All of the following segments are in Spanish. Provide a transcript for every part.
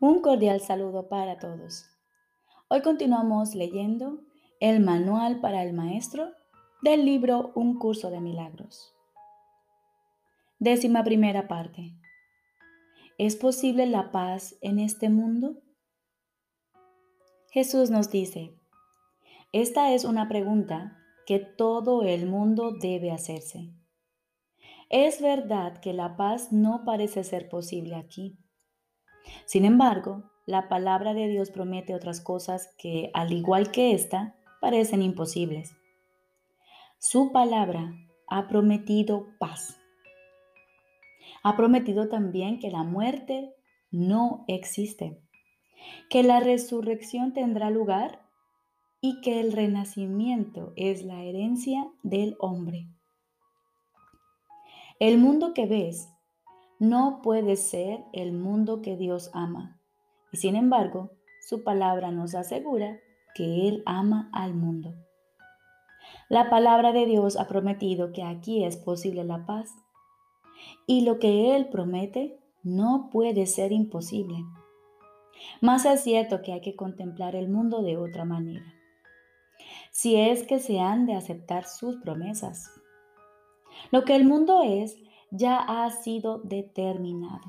Un cordial saludo para todos. Hoy continuamos leyendo el Manual para el Maestro del libro Un Curso de Milagros. Décima primera parte. ¿Es posible la paz en este mundo? Jesús nos dice, esta es una pregunta que todo el mundo debe hacerse. Es verdad que la paz no parece ser posible aquí sin embargo, la palabra de Dios promete otras cosas que, al igual que esta, parecen imposibles. Su palabra ha prometido paz. Ha prometido también que la muerte no existe, que la resurrección tendrá lugar y que el renacimiento es la herencia del hombre. El mundo que ves no puede ser el mundo que Dios ama. Y sin embargo, su palabra nos asegura que Él ama al mundo. La palabra de Dios ha prometido que aquí es posible la paz. Y lo que Él promete no puede ser imposible. Más es cierto que hay que contemplar el mundo de otra manera. Si es que se han de aceptar sus promesas. Lo que el mundo es ya ha sido determinado.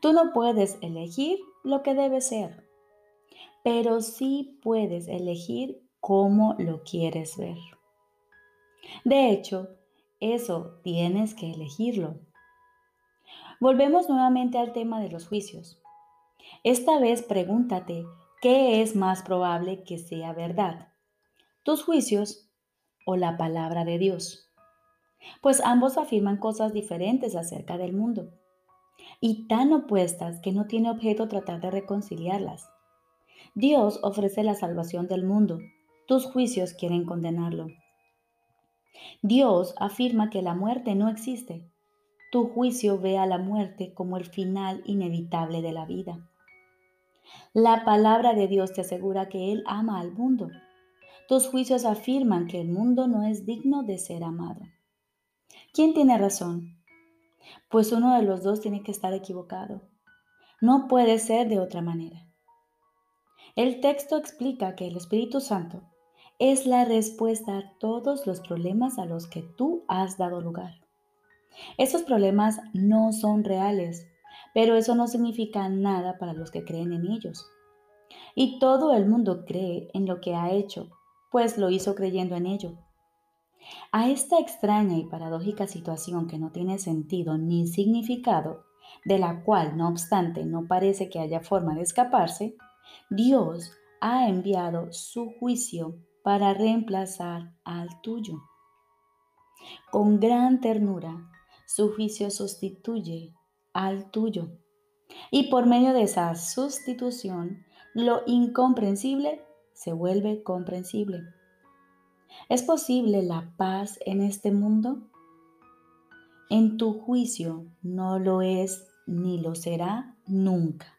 Tú no puedes elegir lo que debe ser, pero sí puedes elegir cómo lo quieres ver. De hecho, eso tienes que elegirlo. Volvemos nuevamente al tema de los juicios. Esta vez pregúntate qué es más probable que sea verdad, tus juicios o la palabra de Dios pues ambos afirman cosas diferentes acerca del mundo y tan opuestas que no tiene objeto tratar de reconciliarlas. Dios ofrece la salvación del mundo, tus juicios quieren condenarlo. Dios afirma que la muerte no existe, tu juicio ve a la muerte como el final inevitable de la vida. La palabra de Dios te asegura que Él ama al mundo. Tus juicios afirman que el mundo no es digno de ser amado. ¿Quién tiene razón? Pues uno de los dos tiene que estar equivocado. No puede ser de otra manera. El texto explica que el Espíritu Santo es la respuesta a todos los problemas a los que tú has dado lugar. Esos problemas no son reales, pero eso no significa nada para los que creen en ellos. Y todo el mundo cree en lo que ha hecho, pues lo hizo creyendo en ello. A esta extraña y paradójica situación que no tiene sentido ni significado, de la cual no obstante no parece que haya forma de escaparse, Dios ha enviado su juicio para reemplazar al tuyo. Con gran ternura, su juicio sustituye al tuyo. Y por medio de esa sustitución, lo incomprensible se vuelve comprensible. ¿Es posible la paz en este mundo? En tu juicio no lo es ni lo será nunca.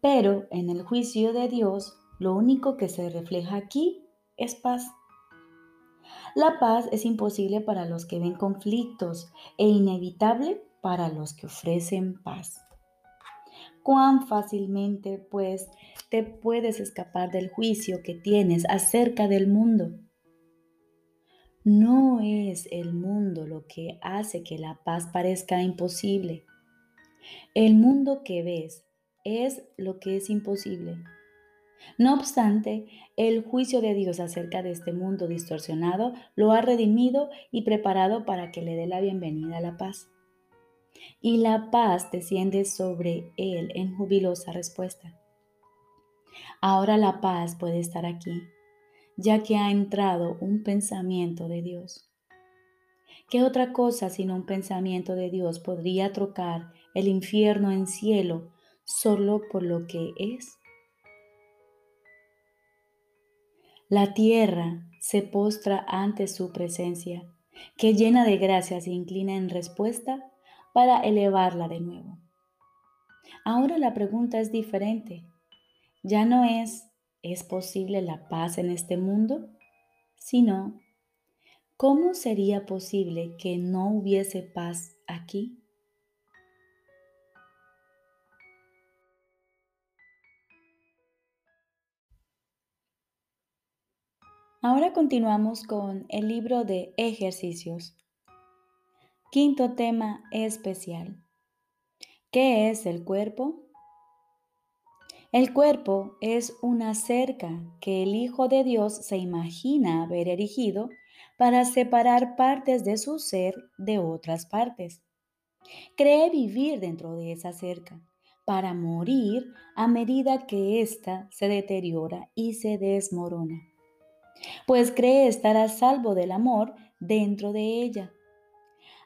Pero en el juicio de Dios, lo único que se refleja aquí es paz. La paz es imposible para los que ven conflictos e inevitable para los que ofrecen paz. Cuán fácilmente, pues, te puedes escapar del juicio que tienes acerca del mundo. No es el mundo lo que hace que la paz parezca imposible. El mundo que ves es lo que es imposible. No obstante, el juicio de Dios acerca de este mundo distorsionado lo ha redimido y preparado para que le dé la bienvenida a la paz y la paz desciende sobre él en jubilosa respuesta. Ahora la paz puede estar aquí, ya que ha entrado un pensamiento de Dios. ¿Qué otra cosa sino un pensamiento de Dios podría trocar el infierno en cielo solo por lo que es? La tierra se postra ante su presencia, que llena de gracia se inclina en respuesta para elevarla de nuevo. Ahora la pregunta es diferente. Ya no es, ¿Es posible la paz en este mundo? Si no, ¿cómo sería posible que no hubiese paz aquí? Ahora continuamos con el libro de ejercicios. Quinto tema especial. ¿Qué es el cuerpo? El cuerpo es una cerca que el Hijo de Dios se imagina haber erigido para separar partes de su ser de otras partes. Cree vivir dentro de esa cerca para morir a medida que ésta se deteriora y se desmorona pues cree estar a salvo del amor dentro de ella.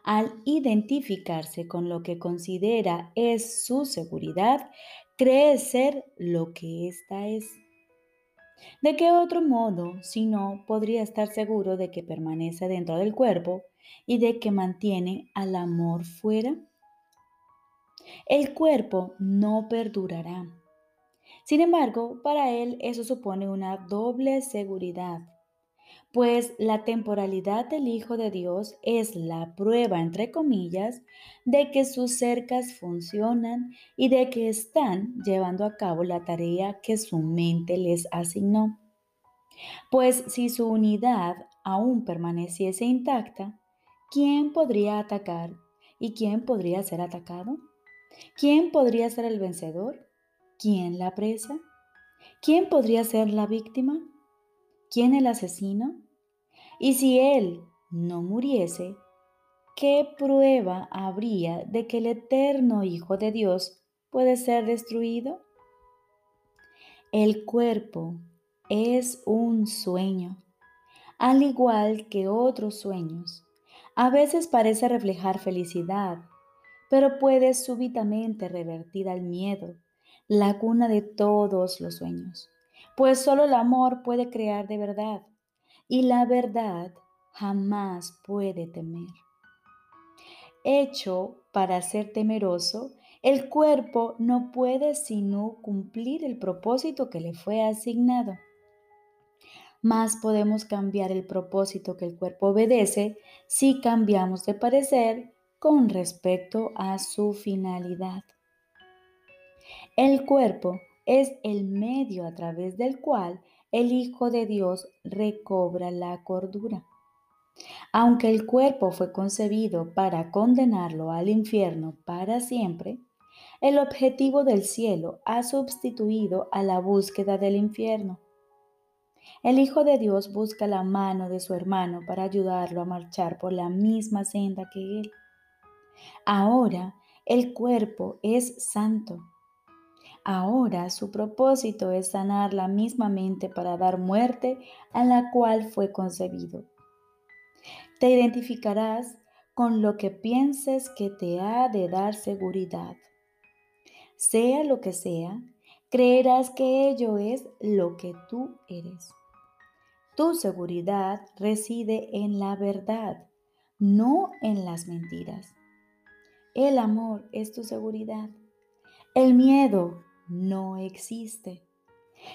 Al identificarse con lo que considera es su seguridad, cree ser lo que ésta es. ¿De qué otro modo, si no, podría estar seguro de que permanece dentro del cuerpo y de que mantiene al amor fuera? El cuerpo no perdurará sin embargo, para él eso supone una doble seguridad, pues la temporalidad del Hijo de Dios es la prueba, entre comillas, de que sus cercas funcionan y de que están llevando a cabo la tarea que su mente les asignó. Pues si su unidad aún permaneciese intacta, ¿quién podría atacar y quién podría ser atacado? ¿Quién podría ser el vencedor? ¿Quién la presa? ¿Quién podría ser la víctima? ¿Quién el asesino? Y si él no muriese, ¿qué prueba habría de que el eterno Hijo de Dios puede ser destruido? El cuerpo es un sueño, al igual que otros sueños. A veces parece reflejar felicidad, pero puede súbitamente revertir al miedo la cuna de todos los sueños, pues solo el amor puede crear de verdad y la verdad jamás puede temer. Hecho para ser temeroso, el cuerpo no puede sino cumplir el propósito que le fue asignado. Más podemos cambiar el propósito que el cuerpo obedece si cambiamos de parecer con respecto a su finalidad. El cuerpo es el medio a través del cual el Hijo de Dios recobra la cordura. Aunque el cuerpo fue concebido para condenarlo al infierno para siempre, el objetivo del cielo ha sustituido a la búsqueda del infierno. El Hijo de Dios busca la mano de su hermano para ayudarlo a marchar por la misma senda que él. Ahora el cuerpo es santo Ahora su propósito es sanar la misma mente para dar muerte a la cual fue concebido. Te identificarás con lo que pienses que te ha de dar seguridad. Sea lo que sea, creerás que ello es lo que tú eres. Tu seguridad reside en la verdad, no en las mentiras. El amor es tu seguridad. El miedo no existe.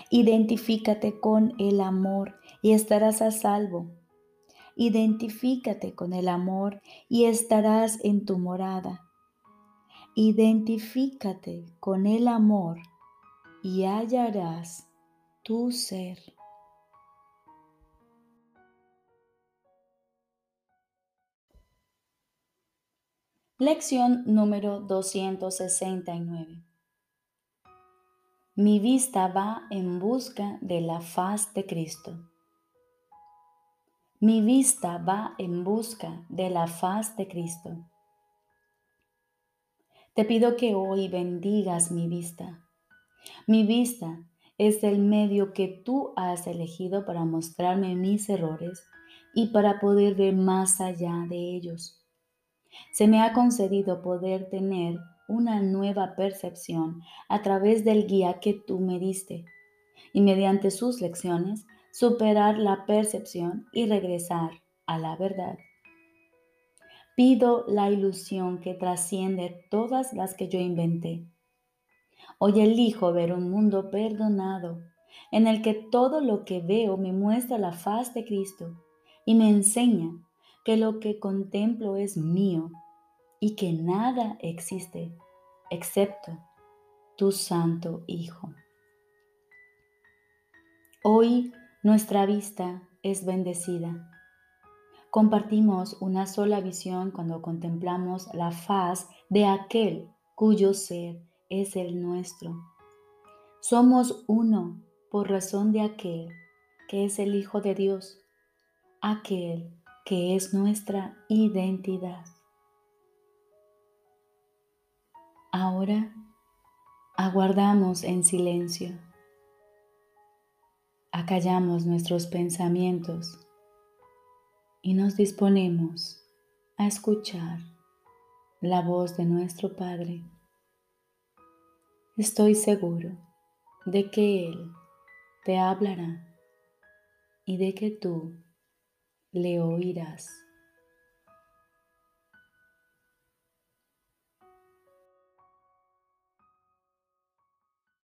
Identifícate con el amor y estarás a salvo. Identifícate con el amor y estarás en tu morada. Identifícate con el amor y hallarás tu ser. Lección número 269. Mi vista va en busca de la faz de Cristo. Mi vista va en busca de la faz de Cristo. Te pido que hoy bendigas mi vista. Mi vista es el medio que tú has elegido para mostrarme mis errores y para poder ver más allá de ellos. Se me ha concedido poder tener una nueva percepción a través del guía que tú me diste y mediante sus lecciones superar la percepción y regresar a la verdad. Pido la ilusión que trasciende todas las que yo inventé. Hoy elijo ver un mundo perdonado, en el que todo lo que veo me muestra la faz de Cristo y me enseña que lo que contemplo es mío y que nada existe excepto tu Santo Hijo. Hoy nuestra vista es bendecida. Compartimos una sola visión cuando contemplamos la faz de aquel cuyo ser es el nuestro. Somos uno por razón de aquel que es el Hijo de Dios, aquel que es nuestra identidad. Ahora aguardamos en silencio, acallamos nuestros pensamientos y nos disponemos a escuchar la voz de nuestro Padre. Estoy seguro de que Él te hablará y de que tú le oirás.